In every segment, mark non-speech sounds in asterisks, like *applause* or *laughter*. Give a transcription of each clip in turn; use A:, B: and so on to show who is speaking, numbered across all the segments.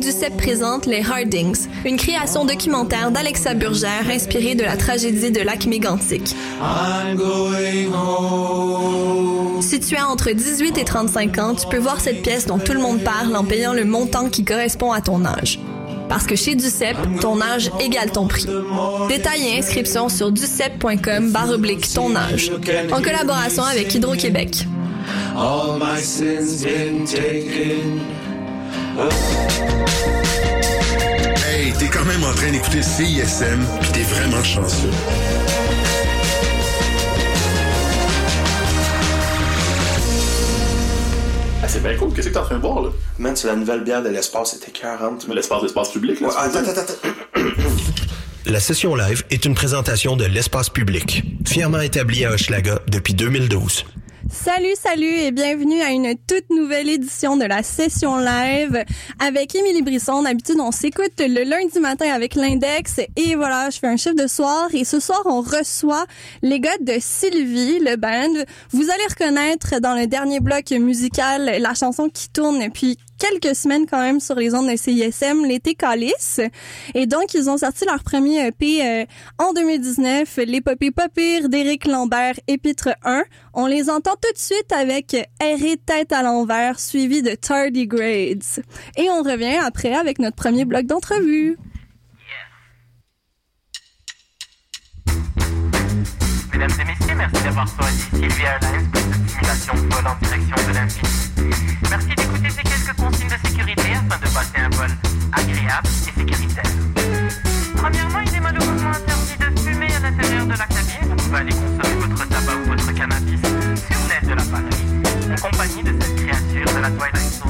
A: Duceppe présente Les Hardings, une création documentaire d'Alexa Burgère inspirée de la tragédie de lac mégantic. Si tu as entre 18 et 35 ans, tu peux voir cette pièce dont tout le monde parle en payant le montant qui correspond à ton âge. Parce que chez Ducep, ton âge égale ton prix. Détails et inscriptions sur ducep.com barre oblique ton âge. En collaboration avec Hydro-Québec.
B: Hey, t'es quand même en train d'écouter CISM, pis t'es vraiment chanceux.
C: Ah, c'est bien cool. Qu'est-ce que t'es en train de boire, là?
D: Man, c'est la nouvelle bière de l'espace, c'était 40.
C: Mais l'espace, l'espace public, là.
D: Ouais, attends, attends, attends.
E: La session live est une présentation de l'espace public, fièrement établi à Hochelaga depuis 2012.
F: Salut, salut et bienvenue à une toute nouvelle édition de la session live avec Émilie Brisson. D'habitude, on s'écoute le lundi matin avec l'index et voilà, je fais un chiffre de soir et ce soir, on reçoit les gars de Sylvie, le band. Vous allez reconnaître dans le dernier bloc musical la chanson qui tourne depuis quelques semaines quand même sur les ondes de CISM, l'été Calice. Et donc, ils ont sorti leur premier EP euh, en 2019, l'épopée pas pire d'Éric Lambert, épître 1. On les entend tout de suite avec Errer tête à l'envers, suivi de Tardigrades. Et on revient après avec notre premier bloc d'entrevue.
G: Mesdames et messieurs, merci d'avoir choisi Sylvia Airlines pour cette simulation vol en direction de l'infini. Merci d'écouter ces quelques consignes de sécurité afin de passer un vol agréable et sécuritaire. Premièrement, il est malheureusement interdit de fumer à l'intérieur de la cabine. Vous pouvez aller consommer votre tabac ou votre cannabis sur l'aide de la pannerie, en compagnie de cette créature de la Twilight Zone,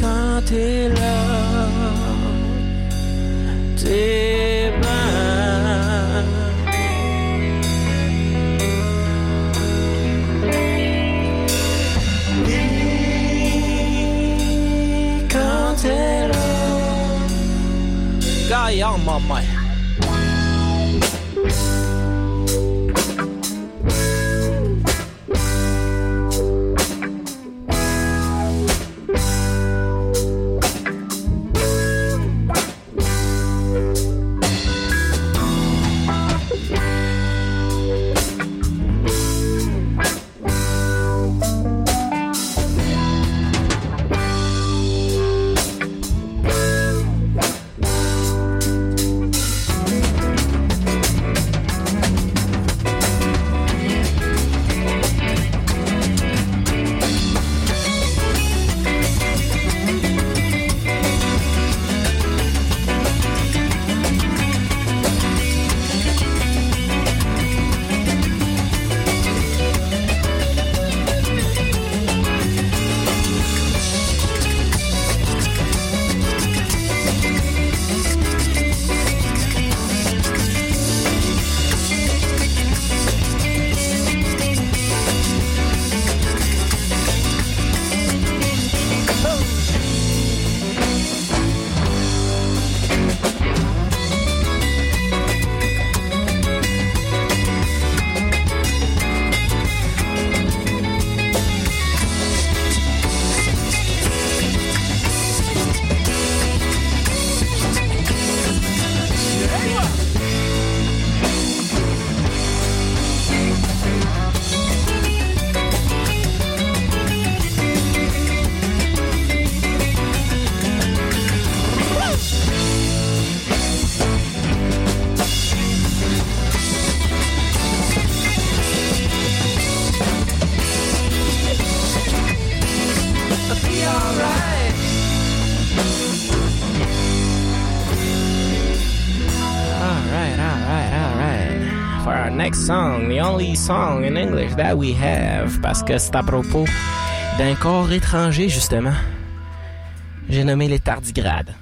H: Quand t'es là T'es Guy on my mind. Song in English that we have, parce que c'est à propos d'un corps étranger, justement. J'ai nommé les tardigrades.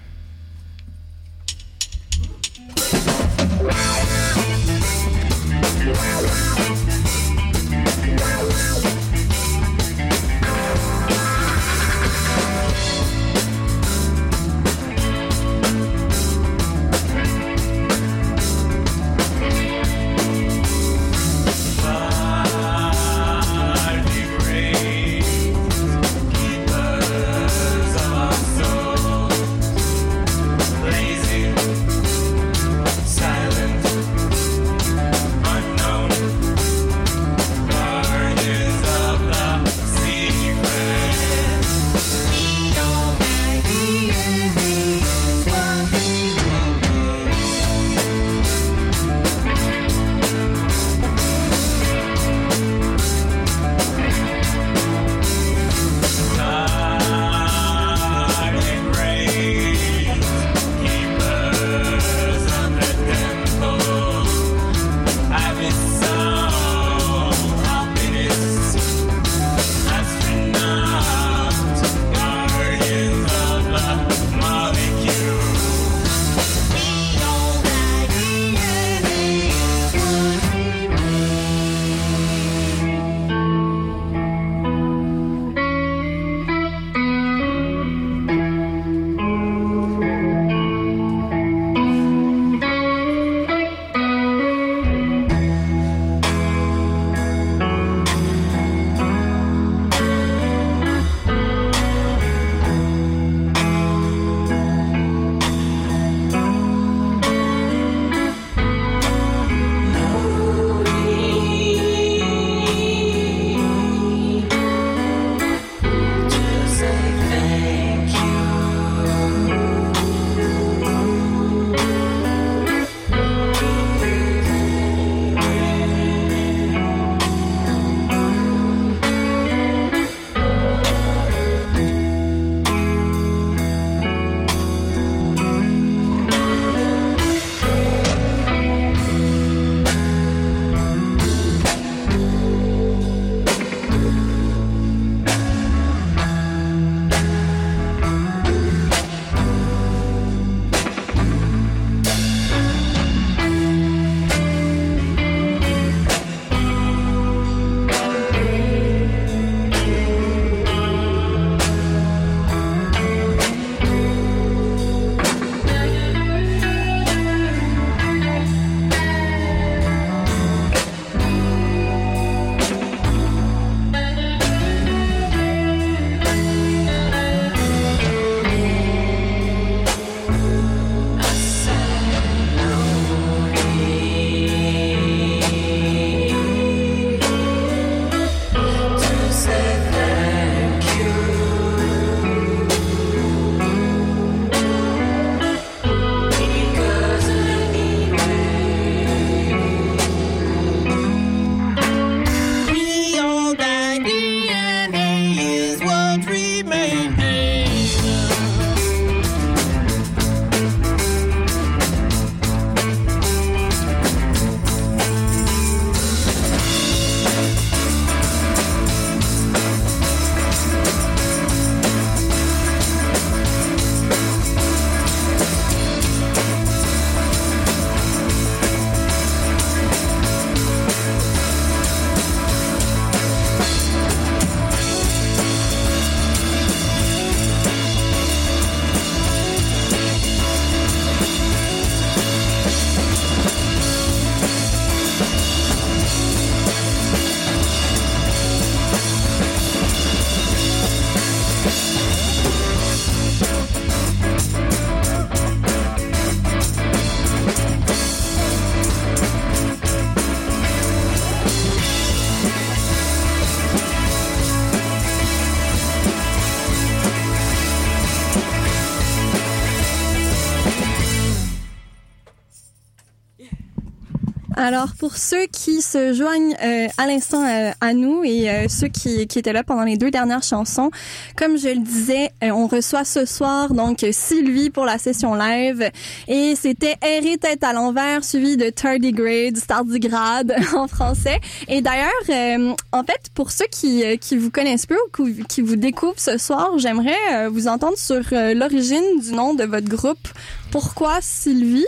F: Alors, pour ceux qui se joignent euh, à l'instant euh, à nous et euh, ceux qui, qui étaient là pendant les deux dernières chansons, comme je le disais, euh, on reçoit ce soir donc Sylvie pour la session live et c'était Errer tête à l'envers suivi de Tardigrade, Tardigrade *laughs* en français. Et d'ailleurs, euh, en fait, pour ceux qui, euh, qui vous connaissent peu ou qui- vous découvrent ce soir, j'aimerais vous entendre sur l'origine du nom de votre groupe. Pourquoi Sylvie?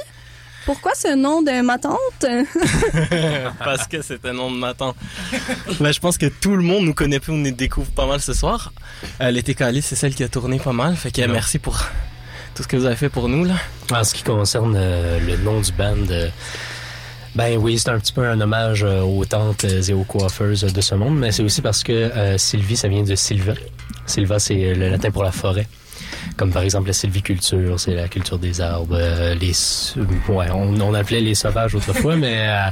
F: Pourquoi ce nom de ma tante? *laughs*
I: Parce que c'est un nom de ma tante. Ben, je pense que tout le monde nous connaît plus, on nous découvre pas mal ce soir. Euh, L'été Cali, c'est celle qui a tourné pas mal. Fait que merci pour tout ce que vous avez fait pour nous. Là.
J: En ce qui concerne euh, le nom du band, euh, ben oui, c'est un petit peu un hommage euh, aux tantes et aux coiffeuses de ce monde, mais c'est aussi parce que euh, Sylvie, ça vient de Silva. Silva, c'est le latin pour la forêt. Comme par exemple la sylviculture, c'est la culture des arbres. euh, les, ouais, on, on appelait les sauvages autrefois, mais euh,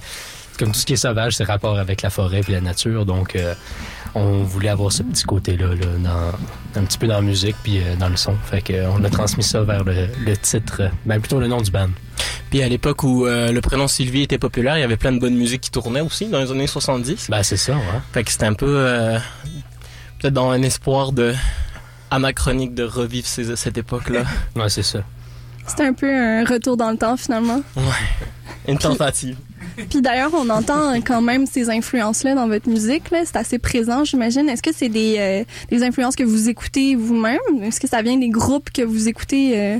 J: comme tout ce qui est sauvage, c'est rapport avec la forêt et la nature. Donc, euh, on voulait avoir ce petit côté-là, là, dans, un petit peu dans la musique puis euh, dans le son. Fait que, euh, on a transmis ça vers le, le titre, euh, ben plutôt le nom du band.
I: Puis à l'époque où euh, le prénom Sylvie était populaire, il y avait plein de bonne musique qui tournait aussi dans les années 70.
J: Ben c'est ça, ouais.
I: Fait que c'était un peu euh, peut-être dans un espoir de anachronique de revivre ces- cette époque-là. *laughs*
J: Ouais, c'est ça.
F: C'est un peu un retour dans le temps finalement.
I: Ouais. Une tentative.
F: Puis d'ailleurs, on entend quand même ces influences-là dans votre musique. Là. C'est assez présent, j'imagine. Est-ce que c'est des, euh, des influences que vous écoutez vous-même? Est-ce que ça vient des groupes que vous écoutez euh,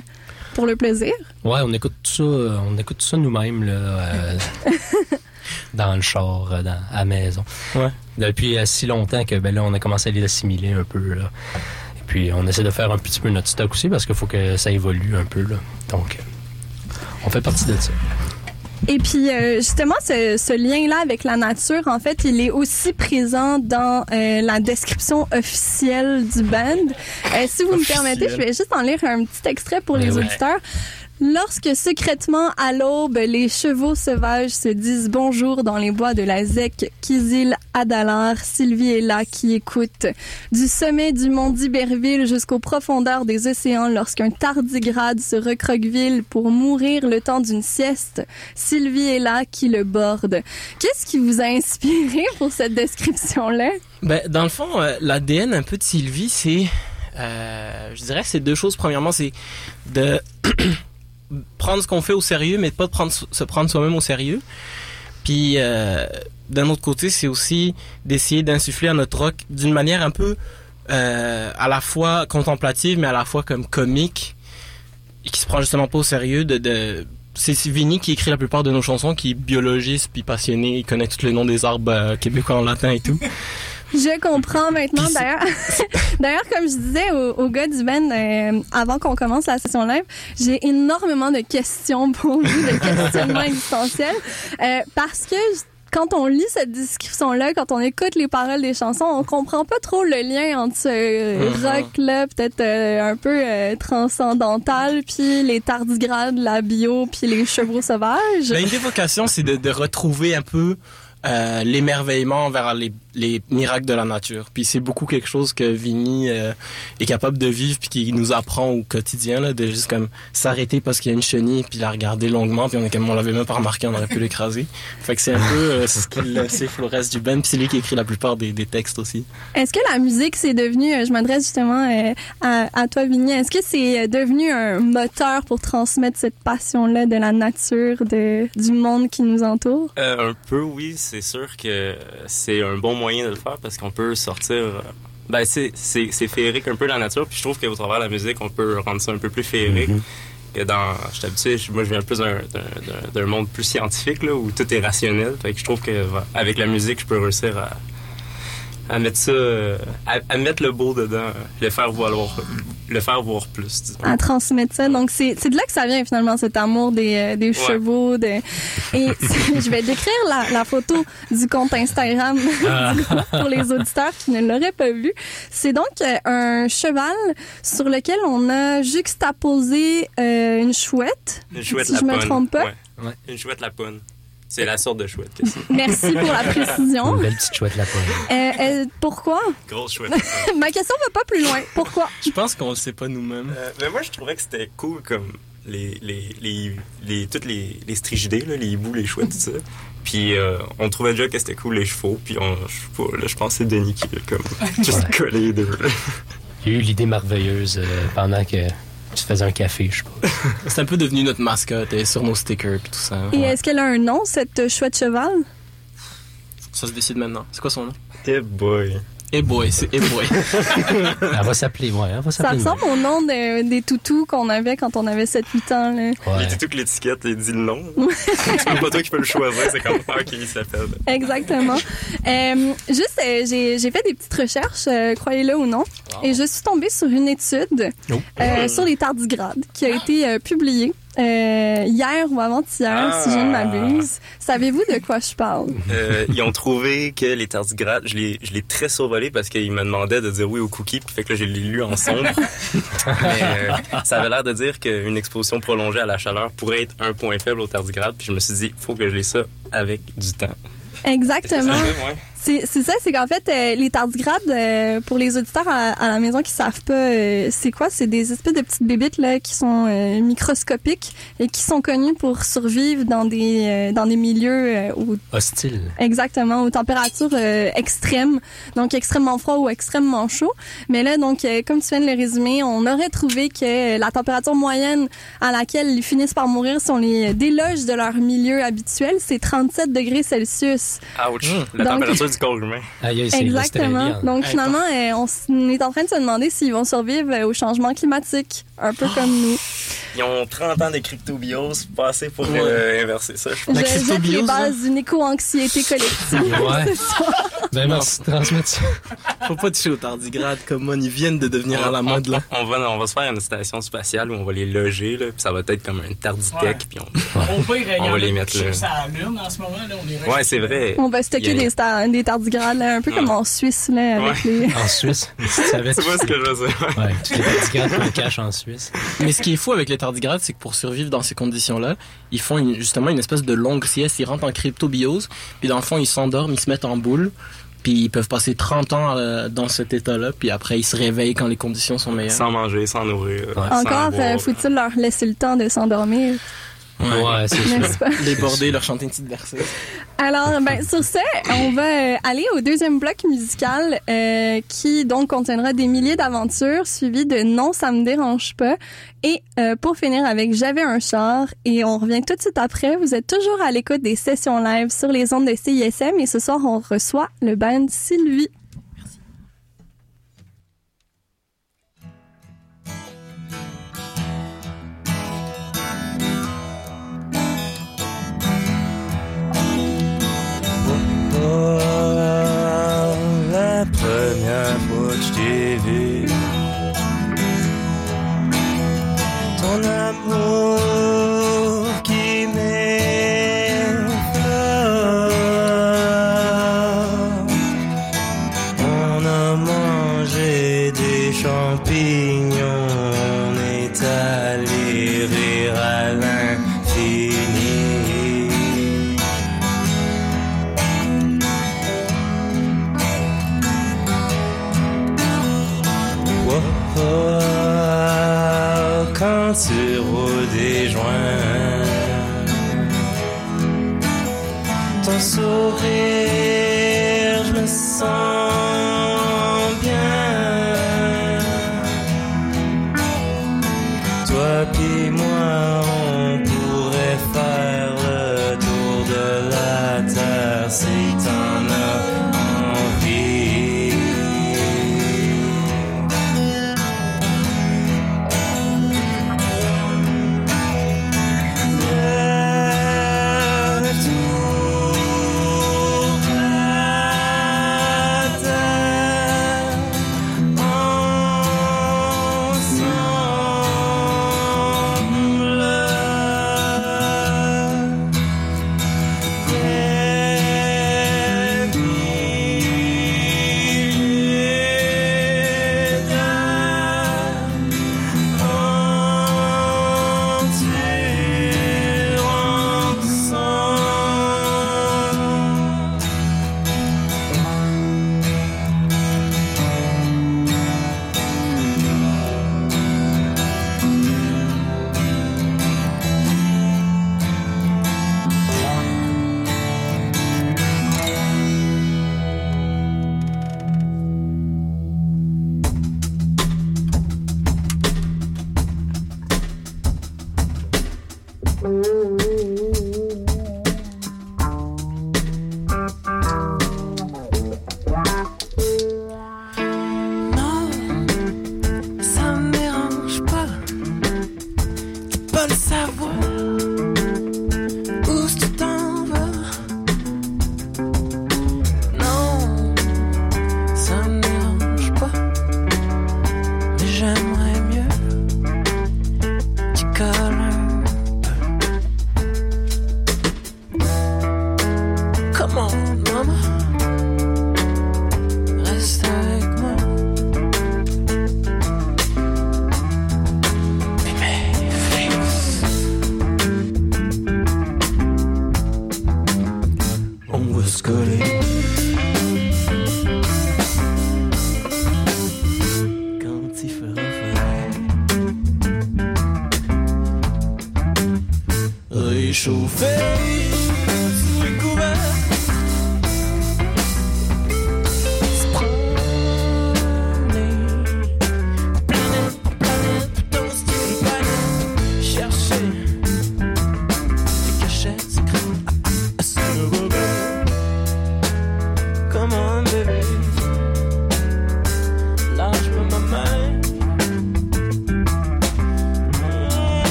F: pour le plaisir?
J: Ouais, on écoute tout ça, euh, on écoute ça nous-mêmes, là, euh, *laughs* dans le char, dans, à la maison.
I: Ouais.
J: Depuis si longtemps que, ben là, on a commencé à les assimiler un peu, là. Puis, on essaie de faire un petit peu notre stock aussi parce qu'il faut que ça évolue un peu, là. Donc, euh, on fait partie de ça.
F: Et puis, euh, justement, ce, ce lien-là avec la nature, en fait, il est aussi présent dans euh, la description officielle du band. Euh, si vous me permettez, je vais juste en lire un petit extrait pour les
J: Ouais.
F: auditeurs. Lorsque secrètement à l'aube, les chevaux sauvages se disent bonjour dans les bois de la Zec, Kizil, Adalar, Sylvie est là qui écoute. Du sommet du mont d'Iberville jusqu'aux profondeurs des océans, lorsqu'un tardigrade se recroqueville pour mourir le temps d'une sieste, Sylvie est là qui le borde. Qu'est-ce qui vous a inspiré pour cette description-là?
I: Ben, dans le fond, euh, l'ADN un peu de Sylvie, c'est, euh, je dirais, c'est deux choses. Premièrement, c'est de *clears throat* prendre ce qu'on fait au sérieux, mais pas de prendre, se prendre soi-même au sérieux. Puis, euh, d'un autre côté, c'est aussi d'essayer d'insuffler à notre rock d'une manière un peu euh, à la fois contemplative, mais à la fois comme comique, et qui se prend justement pas au sérieux. De, de... C'est Vinny qui écrit la plupart de nos chansons, qui est biologiste puis passionné, il connaît tous les noms des arbres euh, québécois en latin et tout. *laughs*
F: Je comprends maintenant. D'ailleurs, *laughs* *laughs* d'ailleurs, comme je disais au, au gars du band euh, avant qu'on commence la session live, j'ai énormément de questions pour lui, de *laughs* questionnements existentiels, euh, parce que quand on lit cette description-là, quand on écoute les paroles des chansons, on comprend pas trop le lien entre ce
I: Mhm.
F: rock-là, peut-être euh, un peu euh, transcendantal, puis les tardigrades, la bio, puis les chevaux sauvages.
I: Ben, une des vocations, c'est de, de retrouver un peu euh, l'émerveillement vers les, les miracles de la nature. Puis c'est beaucoup quelque chose que Vinny euh, est capable de vivre puis qui nous apprend au quotidien là, de juste comme s'arrêter parce qu'il y a une chenille puis la regarder longuement puis on est comme on l'avait même pas remarqué, on aurait pu l'écraser. *laughs* Fait que c'est un peu euh, ce qu'il c'est Flores du Ben puis c'est lui qui écrit la plupart des, des textes aussi.
F: Est-ce que la musique, c'est devenu, euh, je m'adresse justement euh, à, à toi, Vigny, est-ce que c'est devenu un moteur pour transmettre cette passion-là de la nature, de, du monde qui nous entoure?
K: Euh, un peu, oui. C'est sûr que c'est un bon moyen de le faire parce qu'on peut sortir. euh, Ben, c'est, c'est, c'est féerique un peu la nature. Puis je trouve qu'au travers de la musique, on peut rendre ça un peu plus féerique. Que dans. Je suis habitué, moi je viens plus d'un, d'un, d'un- d'un monde plus scientifique, là, où tout est rationnel. Fait que je trouve que avec la musique, je peux réussir à, à mettre ça. euh, À, à mettre le beau dedans, le faire valoir, le faire voir plus, disons.
F: à transmettre ça. Donc, c'est c'est de là que ça vient finalement, cet amour des, euh, des chevaux. De... Et *laughs* je vais décrire la, la photo du compte Instagram *laughs* du groupe pour les auditeurs qui ne l'auraient pas vu. C'est donc euh, un cheval sur lequel on a juxtaposé euh, une chouette.
K: Une chouette
F: si je me
K: lapone.
F: trompe pas.
K: Ouais. Une chouette lapone. C'est la sorte de chouette que c'est.
F: Merci pour la précision.
J: Une belle petite chouette là
F: Euh, euh, pourquoi?
K: Grosse chouette.
F: Ma question va pas plus loin. Pourquoi?
I: Je pense qu'on le sait pas nous-mêmes.
K: Euh, mais moi, je trouvais que c'était cool comme les, les, les, les, toutes les, les strigidés, là, les hiboux, les chouettes, tout ça. Puis euh, on trouvait déjà que c'était cool les chevaux. Puis on, je là, je pense que c'est Denis qui comme *laughs* juste collé les deux.
J: Il y a eu l'idée merveilleuse euh, pendant que tu faisais un café, je sais pas. *laughs*
I: C'est un peu devenu notre mascotte et sur nos stickers puis tout ça.
F: Et est-ce qu'elle a un nom, cette chouette cheval?
I: Ça se décide maintenant. C'est quoi son nom?
K: Eh boy.
I: Eh boy, c'est eh boy. *laughs*
J: Elle va s'appeler, ouais, elle va
F: Ça
J: s'appeler.
F: ressemble au nom de- des toutous qu'on avait quand on avait 7-8 ans. Là.
J: Ouais.
K: Il dit l'étiquette, il dit le nom. *laughs* c'est pas toi qui peux le choisir, c'est comme ça qu'il s'appelle.
F: Exactement. Euh, juste, euh, j'ai j'ai fait des petites recherches, euh, croyez-le ou non, et je suis tombée sur une étude
J: Oh.
F: euh, sur les tardigrades qui a été euh, publiée euh, hier ou avant-hier, si je ne
K: Ah.
F: m'abuse. Savez-vous de quoi je parle?
K: Euh, ils ont trouvé que les tardigrades, je l'ai, je l'ai très survolé parce qu'ils me demandaient de dire oui au cookie, puis fait que là, je l'ai lu en sombre. *laughs* Mais euh, ça avait l'air de dire qu'une exposition prolongée à la chaleur pourrait être un point faible aux tardigrades, puis je me suis dit, faut que je lis ça avec du temps.
F: Exactement. C'est c'est ça, c'est qu'en fait, euh, les tardigrades, euh, pour les auditeurs à, à la maison qui savent pas, euh, c'est quoi? C'est des espèces de petites bébites là, qui sont euh, microscopiques et qui sont connues pour survivre dans des, euh, dans des milieux euh, où
J: Hostile.
F: Exactement, aux températures euh, extrêmes, donc extrêmement froid ou extrêmement chaud. Mais là, donc, euh, comme tu viens de le résumer, on aurait trouvé que la température moyenne à laquelle ils finissent par mourir si on les déloge de leur milieu habituel, c'est 37 degrés Celsius.
K: Ouch! La
F: Donc-
K: température du corps humain.
F: Exactement.
J: l'Australie.
F: Donc, finalement, euh, on s- on est en train de se demander s'ils vont survivre euh, au changement climatique, un peu comme nous.
K: Ils ont 30 ans de cryptobiose, pas assez pour euh, inverser ça. je
F: Je
K: pense.
I: La
F: jette les
I: cryptobiose,
F: bases d'une éco-anxiété collective.
J: Ouais. *laughs* Ben merci de transmettre ça.
I: Faut pas toucher aux tardigrades comme moi, ils viennent de devenir à la
K: on,
I: mode là.
K: on va, on va se faire une station spatiale où on va les loger, là, puis ça va être comme un tarditech,
L: Ouais.
K: puis on...
L: Au pire, il y
K: On
L: en
K: va
L: a
K: les mettre là.
L: cherchent à la lune en ce moment. Là, on est
K: Ouais, c'est vrai.
F: On va stocker
K: Il y a-
F: des, sta- des tardigrades, là, un peu comme en Suisse, là, avec
K: Ouais.
F: les...
J: En Suisse? *laughs* Tu savais
K: Tu vois ce que je veux dire?
J: Ouais, toutes les tardigrades qu'on cache en Suisse.
I: Mais ce qui est fou avec les tardigrades, c'est que pour survivre dans ces conditions-là, ils font une- justement une espèce de longue sieste, ils rentrent en cryptobiose, puis dans le fond, ils s'endorment, ils se mettent en boule, puis ils peuvent passer 30 ans euh, dans cet état-là, puis après, ils se réveillent quand les conditions sont meilleures.
K: Sans manger, sans nourrir. sans
F: Encore, euh, faut-il leur laisser le temps de s'endormir,
J: Ouais, c'est?
I: Les border, leur chanter une petite berceuse.
F: Alors, ben, sur ce, on va euh, aller au deuxième bloc musical euh, qui donc contiendra des milliers d'aventures suivies de Non, ça me dérange pas. Et euh, pour finir avec J'avais un char et on revient tout de suite après. Vous êtes toujours à l'écoute des sessions live sur les ondes de CISM et ce soir on reçoit le band Sylvie.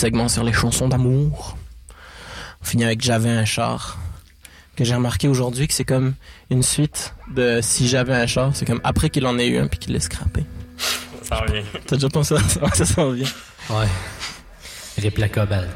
I: segment sur les chansons d'amour. On finit avec J'avais un char. Que j'ai remarqué aujourd'hui que c'est comme une suite de Si j'avais un char. C'est comme après qu'il en ait eu un puis qu'il l'ait scrappé.
K: Ça revient.
I: T'as déjà pensé à ça? *laughs* Ça revient.
H: Ouais. Réplique cobalt.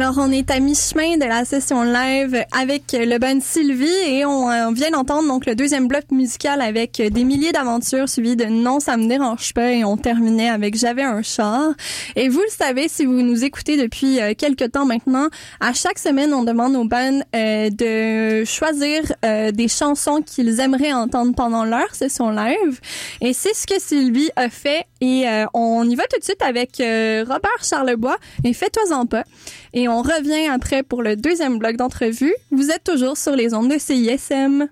F: Alors, on est à mi-chemin de la session live avec le band Sylvie et on, vient d'entendre donc le deuxième bloc musical avec des milliers d'aventures suivi de Non, ça me dérange pas et on terminait avec J'avais un char. Et vous le savez, si vous nous écoutez depuis euh, quelques temps maintenant, à chaque semaine, on demande aux bands euh, de choisir euh, des chansons qu'ils aimeraient entendre pendant leur session live. Et c'est ce que Sylvie a fait et euh, on y va tout de suite avec euh, Robert Charlebois et Fais-toi-en pas. Et on revient après pour le deuxième bloc d'entrevue. Vous êtes toujours sur les ondes de CISM.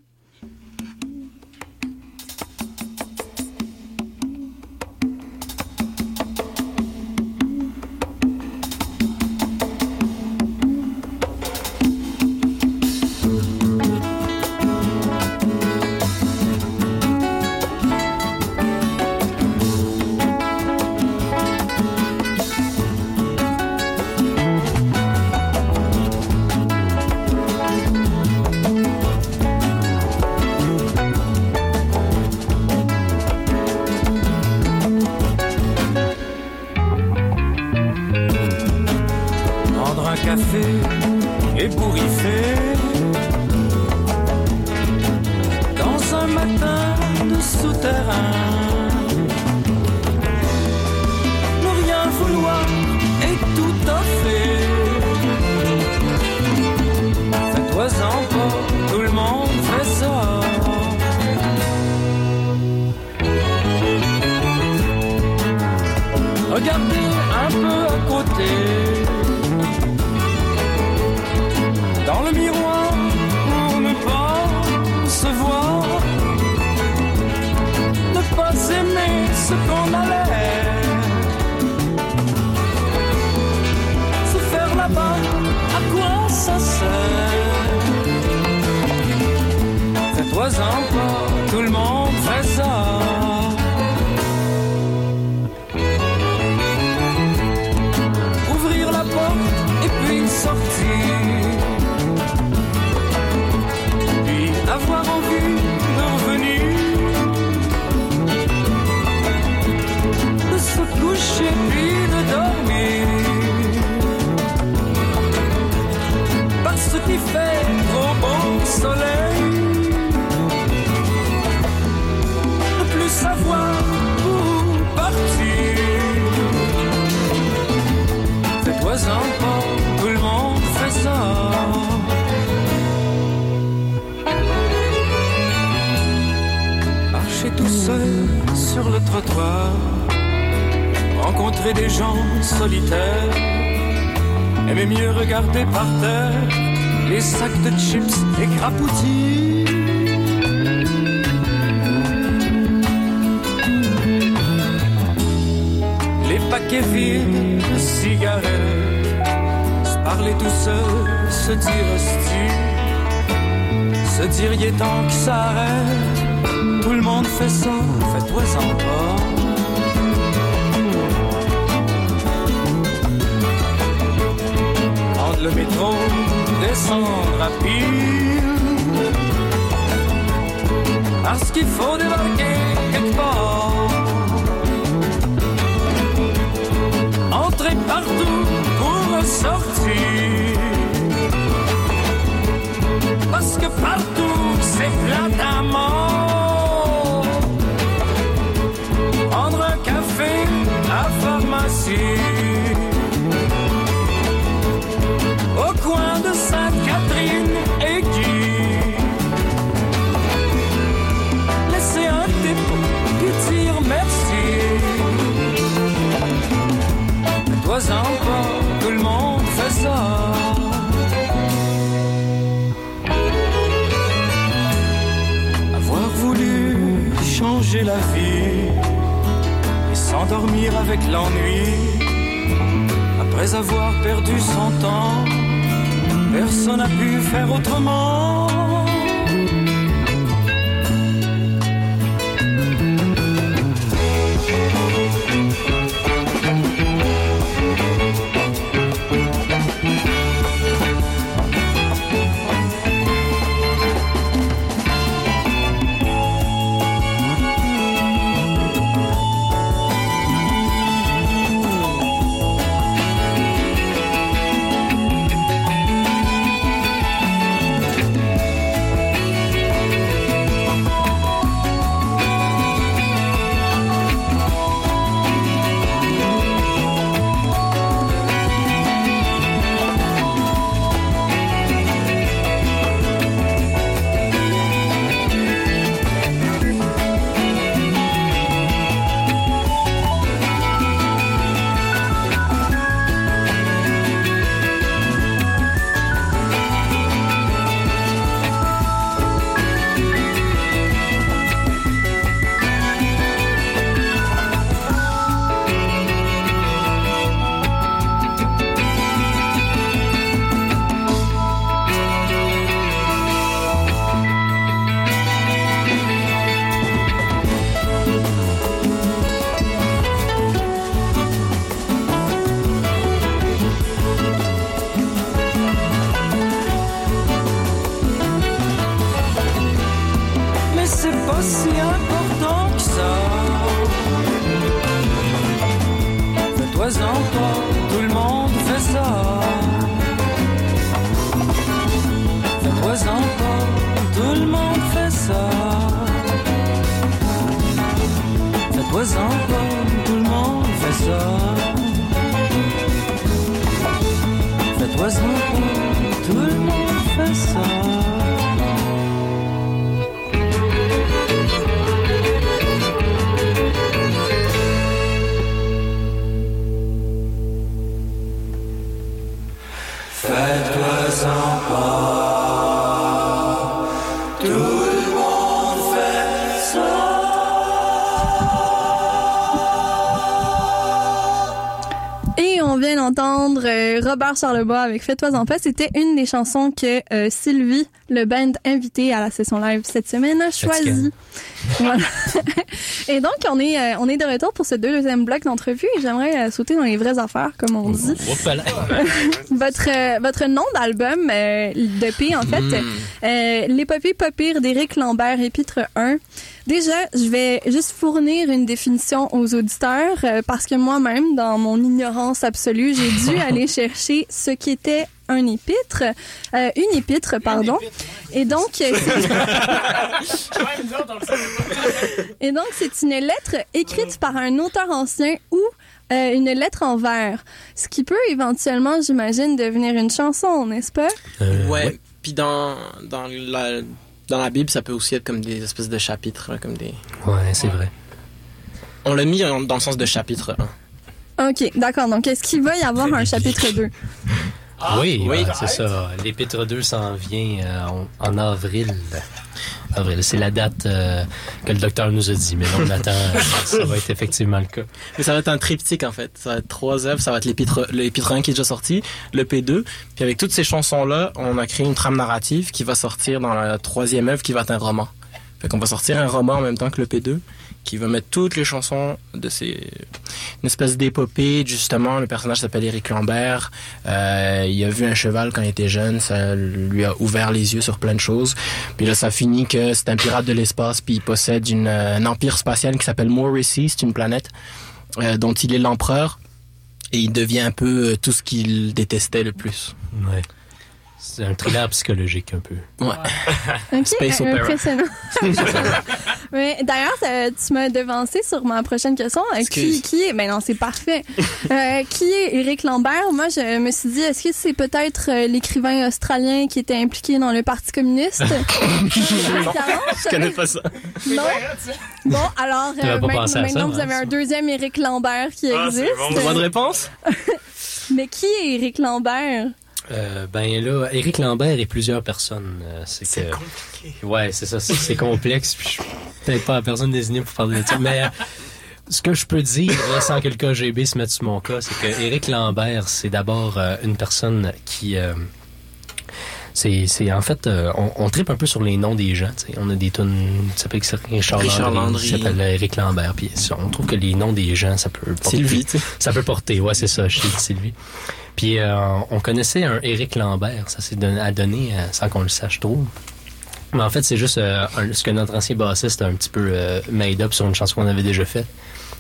M: Par terre les sacs de chips écrapoutis. Les paquets vides de cigarettes, se parler tout seul, se dire hostie, se dire y est temps que ça arrête? Tout le monde fait ça, fais-toi-en pas. Le métro, descendre à pied. Parce qu'il faut débarquer quelque part. Entrer partout pour ressortir. Parce que partout la vie et s'endormir avec l'ennui. Après avoir perdu son temps, personne n'a pu faire autrement.
F: D'entendre euh, Robert Charlebois avec Fais-toi en paix. C'était une des chansons que euh, Sylvie, le band invité à la session live cette semaine, a choisi. Voilà. *laughs* et donc, on est, euh, on est de retour pour ce deuxième bloc d'entrevue et j'aimerais euh, sauter dans les vraies affaires, comme on dit. *laughs* votre, euh, votre nom d'album, d'EP, en fait,
J: Mm.
F: L'épopée pas pire d'Éric Lambert, épître 1. Déjà, je vais juste fournir une définition aux auditeurs euh, parce que moi-même, dans mon ignorance absolue, j'ai dû *laughs* aller chercher ce qui était un épître, euh, une épître, pardon. Et donc, euh, c'est- et donc, c'est une lettre écrite par un auteur ancien ou euh, une lettre en vers, ce qui peut éventuellement, j'imagine, devenir une chanson, n'est-ce pas?
I: ouais. Puis dans, dans, la, dans la Bible, ça peut aussi être comme des espèces de chapitres, hein, comme des.
J: Ouais, c'est vrai.
I: On l'a mis hein, dans le sens de chapitre 1.
F: OK, d'accord. Donc, est-ce qu'il va y avoir un chapitre 2?
J: Oui,
I: oui
J: c'est ça. L'épître 2 s'en vient euh, en avril avril. C'est la date euh, que le docteur nous a dit, mais là, on attend, euh, *laughs* ça va être effectivement le cas.
I: Mais ça va être un triptyque, en fait. Ça va être trois œuvres, ça va être l'épître, l'épître 1 qui est déjà sorti, le P2, puis avec toutes ces chansons-là, on a créé une trame narrative qui va sortir dans la troisième œuvre qui va être un roman. Fait qu'on va sortir un roman en même temps que le P2, qui va mettre toutes les chansons de ces... Une espèce d'épopée, justement. Le personnage s'appelle Éric Lambert. Euh, il a vu un cheval quand il était jeune. Ça lui a ouvert les yeux sur plein de choses. Puis là, ça finit que c'est un pirate de l'espace puis il possède une, euh, un empire spatial qui s'appelle Morrissey. C'est une planète euh, dont il est l'empereur et il devient un peu euh, tout ce qu'il détestait le plus.
J: Ouais. C'est un thriller psychologique un peu.
I: Ouais.
F: Ok,
I: Space
F: euh,
I: opera. *laughs* *laughs*
F: d'ailleurs, tu m'as devancé sur ma prochaine question. Euh, Qui, est Ben non, c'est parfait. *laughs* Euh, qui est Éric Lambert? Moi, je me suis dit, est-ce que c'est peut-être euh, l'écrivain australien qui était impliqué dans le Parti communiste? *laughs*
I: Je connais pas ça.
F: Non? Bon, alors euh, maintenant,
I: à ça,
F: maintenant, vous avez un deuxième Éric Lambert qui
I: Ah,
F: existe.
I: bon. Droit de réponse *laughs*
F: Mais qui est Éric Lambert?
J: Euh, ben là, Éric Lambert et plusieurs personnes. euh, c'est que... compliqué. Ouais, c'est ça. C'est, complexe. Puis je suis peut-être pas la personne désignée pour parler de ça. Mais euh, ce que je peux dire, là, sans que le KGB se mette sur mon cas, c'est que Éric Lambert, c'est d'abord euh, une personne qui... c'est, c'est en fait, on, on tripe un peu sur les noms des gens. On a des tunes qui s'appellent Richard,
I: Richard
J: Landry, qui s'appelle Éric Lambert. Puis ça, on trouve que les noms des gens, ça peut porter.
I: Sylvie, tu sais.
J: Ça peut porter, ouais, c'est ça, sais, Sylvie. Puis euh, on connaissait un Éric Lambert, ça s'est donné, à donner euh, sans qu'on le sache trop. Mais en fait, c'est juste euh, un- ce que notre ancien bassiste a un petit peu euh, made up sur une chanson qu'on avait déjà faite.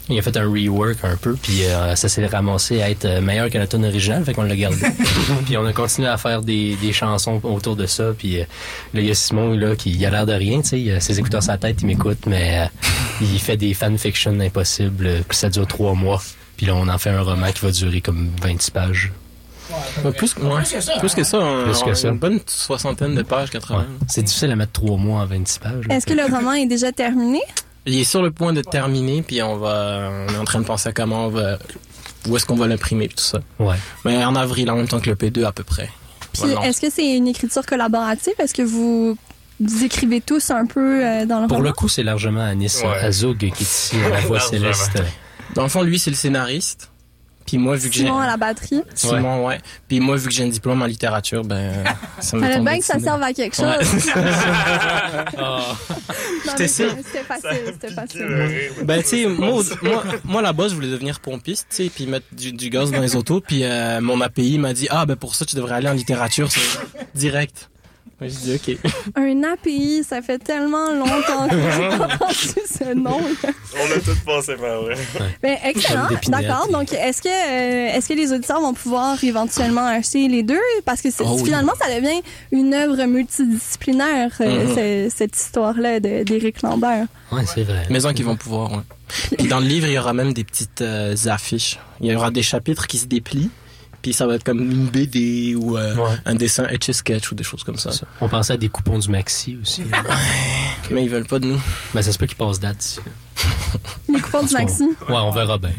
J: Il a fait un rework un peu, puis euh, ça s'est ramassé à être euh, meilleur que la tune originale, fait qu'on l'a gardé. *laughs* puis on a continué à faire des, des chansons autour de ça, puis euh, là, il y a Simon, là, qui il a l'air de rien, tu sais, il a ses écouteurs sur la tête, il m'écoute, mais euh, il fait des fanfictions impossibles, euh, puis ça dure trois mois. Puis là, on en fait un roman qui va durer comme 26 pages.
I: Ouais, plus, que- ouais, plus que ça. on-
J: Plus que
I: on a
J: ça.
I: Une bonne soixantaine de pages, 80.
J: C'est difficile à mettre trois mois en 26 pages.
F: Est-ce que le roman est déjà terminé?
I: Il est sur le point de terminer, puis on va, on est en train de penser à comment on va, où est-ce qu'on va l'imprimer, puis tout ça.
J: Ouais.
I: Mais en avril, en même temps que le P2 à peu près.
F: Puis
I: Voilà.
F: est-ce que c'est une écriture collaborative? Est-ce que vous, vous écrivez tous un peu euh, dans le
J: Pour
F: roman?
J: le coup, c'est largement Anis
I: Ouais.
J: Azog qui est ici à la voix *laughs* céleste.
I: Dans le fond, lui, c'est le scénariste. Puis moi, vu que j'ai...
F: Simon à la batterie.
I: Simon, ouais. Puis moi, vu que j'ai un diplôme en littérature, ben, ça me
F: Fallait
I: tombe
F: bien que ça serve à quelque
I: Ouais.
F: chose. *laughs* *laughs*
I: Oh. J'étais
F: mais
I: sûr.
F: C'était facile, c'était facile.
I: Ben, tu sais, moi, moi, moi, là-bas, je voulais devenir pompiste, tu sais, puis mettre du, du gaz dans les autos. Puis euh, mon API m'a dit, ah, ben pour ça, tu devrais aller en littérature, c'est direct. Ouais, je dis OK. *laughs*
F: Un API, ça fait tellement longtemps que j'ai *laughs* entendu ce nom-là.
K: On a tous passé par là.
F: Ben, excellent. D'accord. Donc, est-ce que, euh, est-ce que les auditeurs vont pouvoir éventuellement acheter les deux? Parce que
I: Oh oui.
F: finalement, ça devient une œuvre multidisciplinaire, euh,
I: Mhm.
F: ce- cette histoire-là de- d'Éric Lambert.
J: Ouais, c'est vrai.
I: Maison qu'ils vont pouvoir, ouais. Puis dans le livre, il y aura même des petites euh, affiches. Il y aura des chapitres qui se déplient. Puis ça va être comme une BD ou euh,
J: Ouais.
I: un dessin etch sketch ou des choses comme ça.
J: Ça. On pensait à des coupons du Maxi aussi. *laughs*
I: Mais ils veulent pas de nous.
J: Mais ça se peut qu'ils passent date
F: coupons du Maxi.
J: Ouais, on verra bien.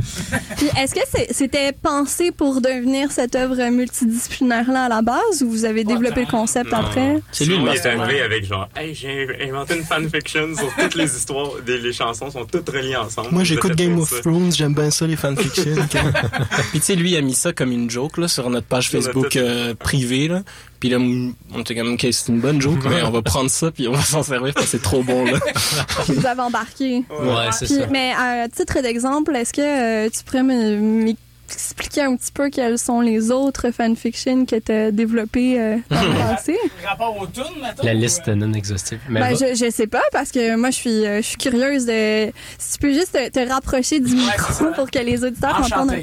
F: Puis, est-ce que c'est- c'était pensé pour devenir cette œuvre multidisciplinaire-là à la base ou vous avez développé le concept après?
I: C'est lui le
K: Simon, il est
I: mastermind.
K: arrivé avec genre, hey, j'ai inventé une fanfiction sur toutes les *laughs* histoires, des, les chansons sont toutes reliées ensemble.
I: Moi, j'écoute Game of
K: ça.
I: Thrones, j'aime bien ça, les fanfictions. *laughs* Puis tu sais, lui, il a mis ça comme une joke là, sur notre page
K: Sur
I: Facebook euh, privée. Là. Puis là, on était comme, OK, c'est une bonne joke, mais on va *laughs* prendre ça, puis on va s'en servir parce que c'est trop bon. Là. *laughs*
F: Puis vous avez embarqué.
J: Ouais, c'est ça.
F: mais à titre d'exemple, est-ce que euh, tu pourrais me- m'expliquer un petit peu quelles sont les autres fanfictions que tu as développées euh, dans le *laughs* passé?
L: Rapport au tune, maintenant?
J: La liste non exhaustive. Mais
F: Ben, je, je sais pas parce que moi je suis euh, je suis curieuse de si tu peux juste te, te rapprocher du micro pour que les auditeurs entendent,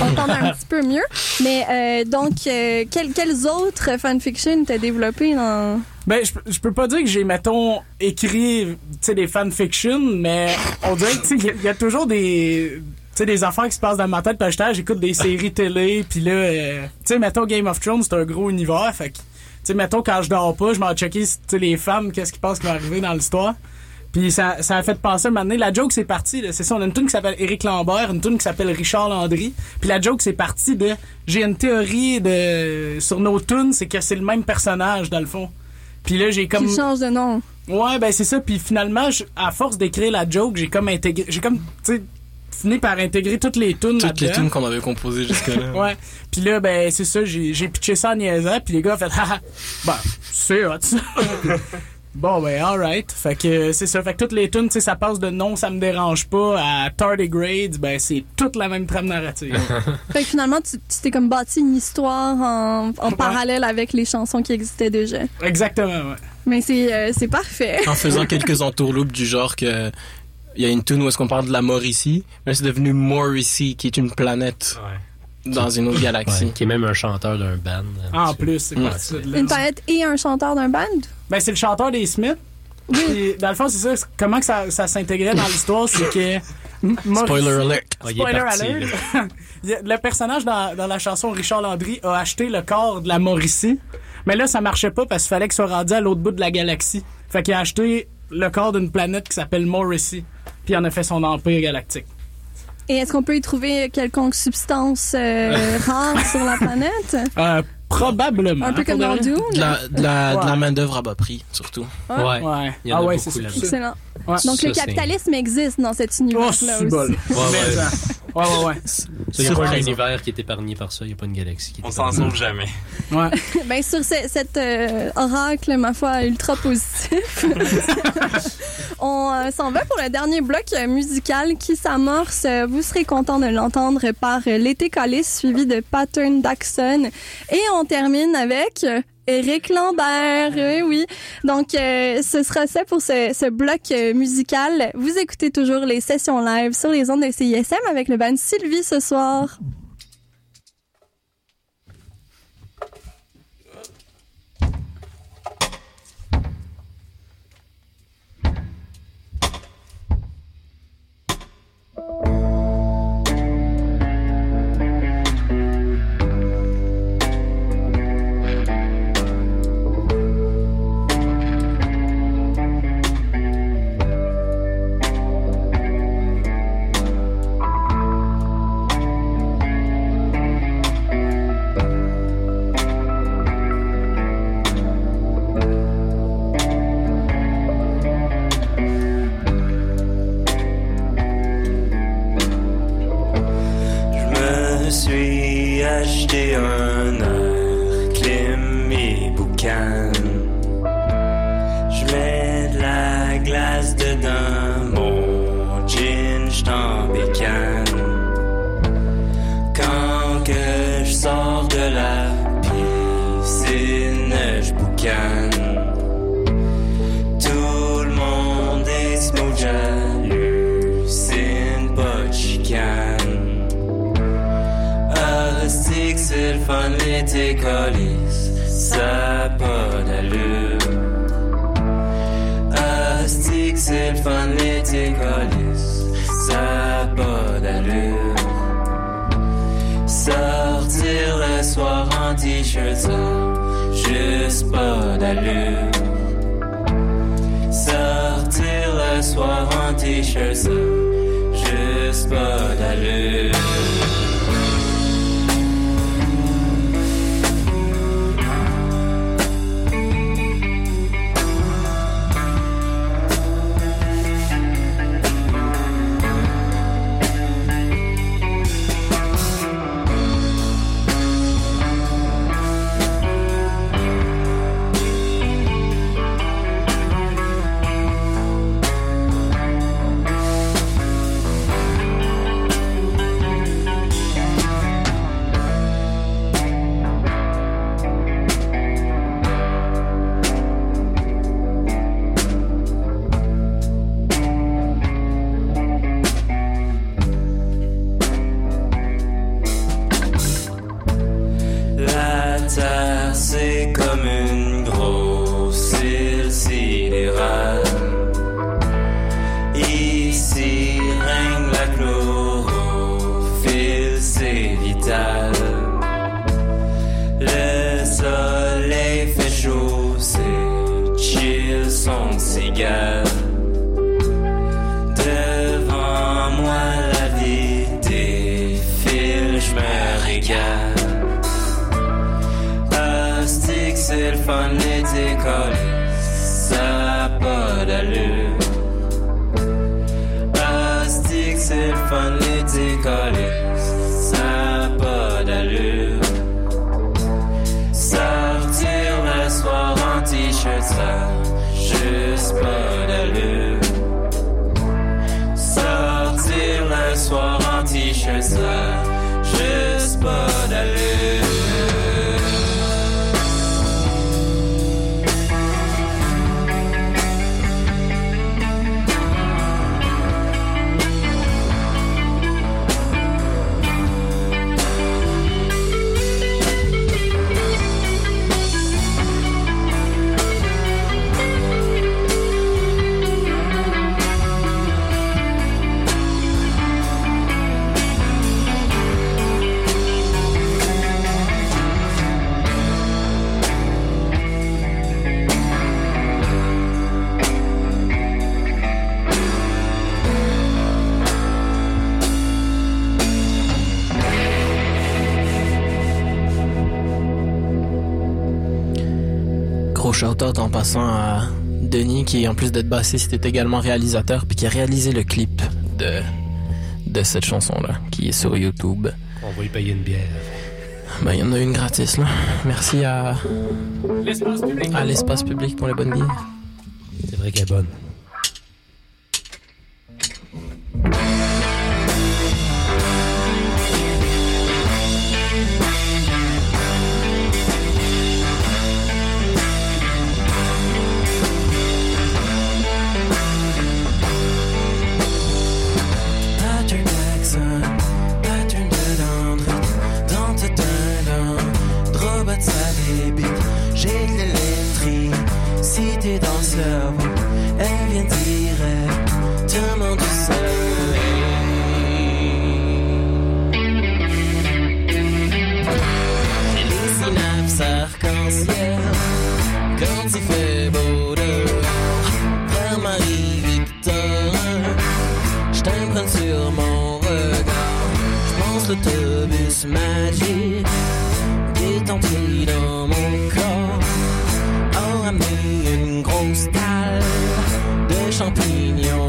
F: Entendent un petit peu mieux. Mais euh, donc euh, quelles autres fanfictions t'as développées dans
L: Ben, je, peux- pas dire que j'ai, mettons, écrit, des fanfictions, mais on dirait que, il y a- toujours des, des affaires qui se passent dans ma tête, parce que j'écoute des séries télé, puis là, euh, tu sais, mettons, Game of Thrones, c'est un gros univers, fait que, tu sais, mettons, quand je dors pas, je m'en checker, tu sais, les femmes, qu'est-ce qui passe qui va arriver dans l'histoire. Puis ça, ça a fait penser un moment donné, la joke c'est parti, c'est ça, on a une tune qui s'appelle Éric Lambert, une tune qui s'appelle Richard Landry, puis la joke c'est parti de, j'ai une théorie de, sur nos tunes, c'est que c'est le même personnage dans le fond. Puis là j'ai comme
F: qui changent de nom?
L: Ouais, ben c'est ça. Puis finalement, je- à force d'écrire la joke, j'ai comme intégré, j'ai comme, tu sais, fini par intégrer toutes les tunes
I: Toutes les tunes qu'on avait composées jusque-là. *laughs*
L: Ouais. Puis là, ben c'est ça, j'ai j'ai pitché ça en niaisant, puis les gars ont fait, *laughs* haha, ben c'est hot ça. *laughs* Bon ben alright, fait que c'est ça, fait que toutes les tunes, tu sais, ça passe de non, ça me dérange pas à tardigrades, ben c'est toute la même trame narrative. *laughs*
F: Fait que finalement tu tu t'es comme bâti une histoire en, en parallèle avec les chansons qui existaient déjà.
L: Exactement, ouais.
F: Mais c'est euh, c'est parfait.
I: En faisant *laughs* quelques entourloupes du genre que il y a une tune où est-ce qu'on parle de la mort ici, mais c'est devenu Morrissey, qui est une planète dans une autre galaxie.
J: Ouais, qui est même un chanteur d'un band.
L: En plus, c'est là.
F: Une planète et un chanteur d'un band?
L: Ben, c'est le chanteur des Smiths. Puis, dans le fond, c'est ça. Comment que ça, ça s'intégrait dans l'histoire, c'est que. Maurice-
I: Spoiler alert.
L: Spoiler
J: parti,
L: alert. *laughs* le personnage dans, dans la chanson Richard Landry a acheté le corps de la Mauricie. Mais là, ça marchait pas parce qu'il fallait qu'il soit rendu à l'autre bout de la galaxie. Fait qu'il a acheté le corps d'une planète qui s'appelle Morrissey. Puis il en a fait son empire galactique.
F: Et est-ce qu'on peut y trouver quelconque substance euh, *laughs* rare sur la planète?
L: Euh, probablement.
F: Un peu comme dans. Dune?
I: De la, de la, de
L: Ouais.
I: la main-d'œuvre à bas prix, surtout.
J: Ouais.
L: Ouais.
J: Il y en
L: ah
J: a
L: ouais,
J: beaucoup là-dedans.
F: Excellent.
L: Ouais.
F: Donc
J: Ça,
F: le capitalisme existe dans cet
L: Oh,
F: univers-là
L: c'est
F: aussi.
L: euh, ouais, ouais, ouais. *laughs*
J: Il n'y a pas un univers qui est épargné par ça, il n'y a pas une galaxie qui est
K: On s'en sauve jamais.
L: Ouais. *laughs*
F: Ben sur ce- cet euh, oracle, ma foi, ultra positif, *laughs* on euh, s'en va pour le dernier bloc euh, musical qui s'amorce. Vous serez content de l'entendre par L'été Callis, suivi de Pattern Daxon. Et on termine avec... Éric Lambert, oui, oui. Donc, euh, ce sera ça pour ce, ce bloc euh, musical. Vous écoutez toujours les sessions live sur les ondes de CISM avec le band Sylvie ce soir.
H: Sortir le soir en t-shirt, ça juste pas d'allure. Sortir le soir en t-shirt, ça juste pas d'allure. C'est
I: shout-out en passant à Denis, qui en plus d'être bassiste, est également réalisateur, puis qui a réalisé le clip de, de cette chanson-là, qui est sur YouTube.
J: On va y payer une bière.
I: Ben, il y en a une gratis, là. Merci à,
L: L'espace public.
I: à l'espace public pour les bonnes bières.
J: C'est vrai qu'elle est bonne.
H: Si t'es dans cerveau, elle vient directement du soleil. J'ai les synapses arc-en-ciel, quand il fait beau dehors, vers Marie-Victor. Je t'imprègne sur mon regard. Je pense l'autobus magique entré dans de champignons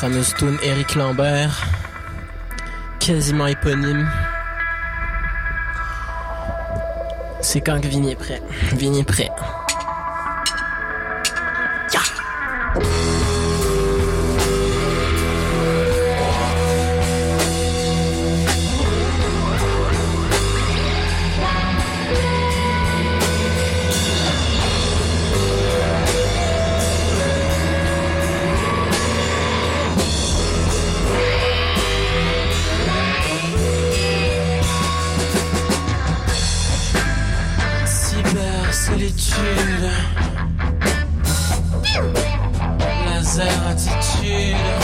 H: fameuse tune Eric Lambert, quasiment éponyme. C'est quand que Vigny est prêt? Vigny est prêt. Solitude. Laser attitude.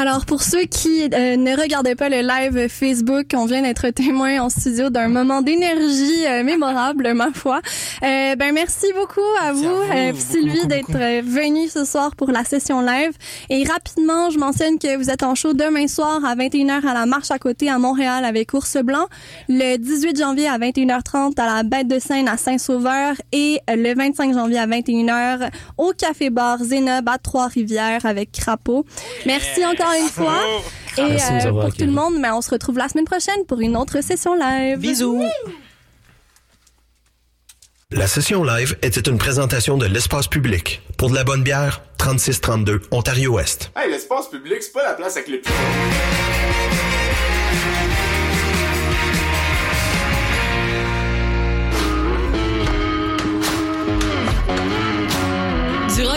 F: Alors, pour ceux qui euh, ne regardaient pas le live Facebook, on vient d'être témoin en studio d'un moment d'énergie euh, mémorable, *laughs* ma foi. Euh, ben, merci beaucoup à vous, euh, Sylvie, d'être euh, venue ce soir pour la session live. Et rapidement, je mentionne que vous êtes en show demain soir à 21h à la Marche à côté à Montréal avec Ours Blanc, le 18 janvier à 21h30 à la Bête de Seine à Saint-Sauveur et le 25 janvier à 21h au Café Bar Zénob à Trois-Rivières avec Crapaud. Merci encore une fois. Et
E: Merci de nous
F: euh, pour tout le monde, mais on se retrouve la semaine prochaine pour une autre session live.
I: Bisous.
E: La session live était une présentation de l'espace public. Pour de la bonne bière, 3632 Ontario-Ouest.
C: Hey, l'espace public, c'est pas la place avec les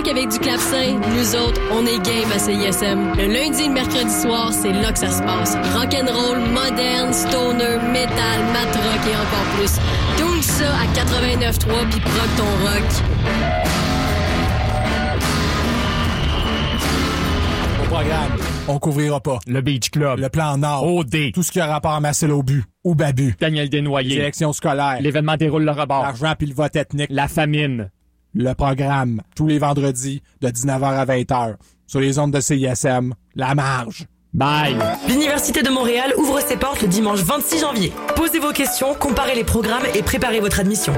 N: rock avec du clavecin, nous autres, on est game à CISM. Le lundi et le mercredi soir, c'est là que ça se passe. Rock'n'roll, moderne, stoner, metal, mat rock et encore plus. Tout ça à 89.3 puis proc ton rock.
O: Au programme, on couvrira pas. Le Beach Club. Le plan Nord. OD. Tout ce qui a rapport à Marcel Aubu ou Babu. Daniel Desnoyers. L'élection scolaire. L'événement déroule le rebord. L'argent puis le vote ethnique. La famine. Le programme. Tous les vendredis de 19h à 20h. Sur les ondes de CISM. La marge. Bye.
P: L'Université de Montréal ouvre ses portes le dimanche 26 janvier. Posez vos questions, comparez les programmes et préparez votre admission.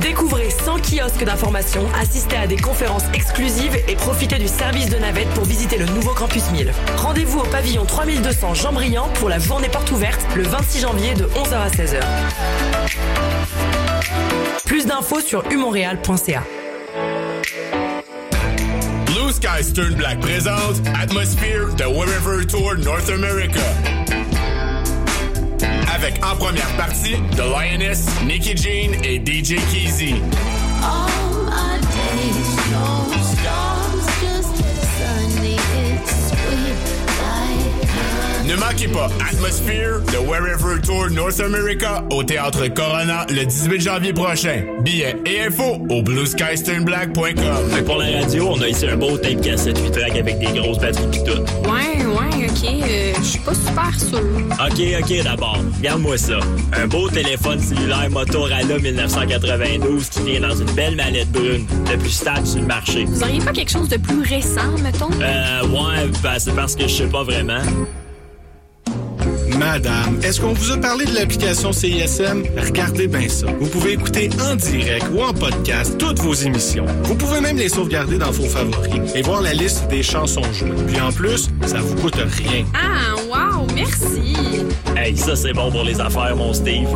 P: Découvrez 100 kiosques d'information, assistez à des conférences exclusives et profitez du service de navette pour visiter le nouveau campus 1000. Rendez-vous au pavillon 3200 Jean-Briand pour la journée porte ouverte le 26 janvier de 11h à 16h. Plus d'infos sur umontréal.ca.
Q: Blue Sky Stern Black présente Atmosphere The Wherever Tour North America. Avec en première partie The Lioness, Nicky Jean et DJ Keezy. Ne manquez pas Atmosphere The Wherever Tour North America au Théâtre Corona le 18 janvier prochain. Billets et infos au blueskysternblack.com.
R: Pour la radio, on a ici un beau tape cassette 8 track avec des grosses batteries pis tout.
S: Ouais, ouais, ok? euh, Je suis pas super sûre.
R: Ok, ok, d'abord, regarde-moi ça. Un beau téléphone cellulaire Motorola 1992 qui vient dans une belle mallette brune, le plus stable sur le marché.
S: Vous auriez pas quelque chose de plus récent, mettons?
R: Euh, ouais, ben, c'est parce que je sais pas vraiment.
T: Madame, est-ce qu'on vous a parlé de l'application CISM? Regardez bien ça. Vous pouvez écouter en direct ou en podcast toutes vos émissions. Vous pouvez même les sauvegarder dans vos favoris et voir la liste des chansons jouées. Puis en plus, ça vous coûte rien.
S: Ah, wow, merci.
R: Hey, ça c'est bon pour les affaires, mon Steve.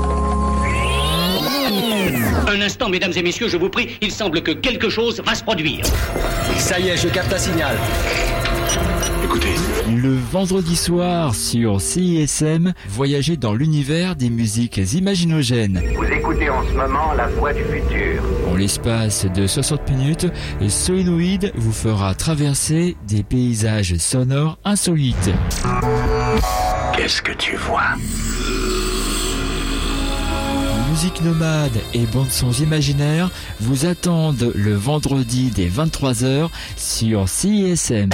U: Un instant, mesdames et messieurs, je vous prie, il semble que quelque chose va se produire.
V: Ça y est, je capte un signal.
W: Écoutez. Le vendredi soir sur CISM, voyagez dans l'univers des musiques imaginogènes.
X: Vous écoutez en ce moment la voix du futur.
W: En l'espace de 60 minutes, Solenoid vous fera traverser des paysages sonores insolites.
X: Qu'est-ce que tu vois?
W: Musique nomade et bandes sons imaginaires vous attendent le vendredi dès 23h sur CISM.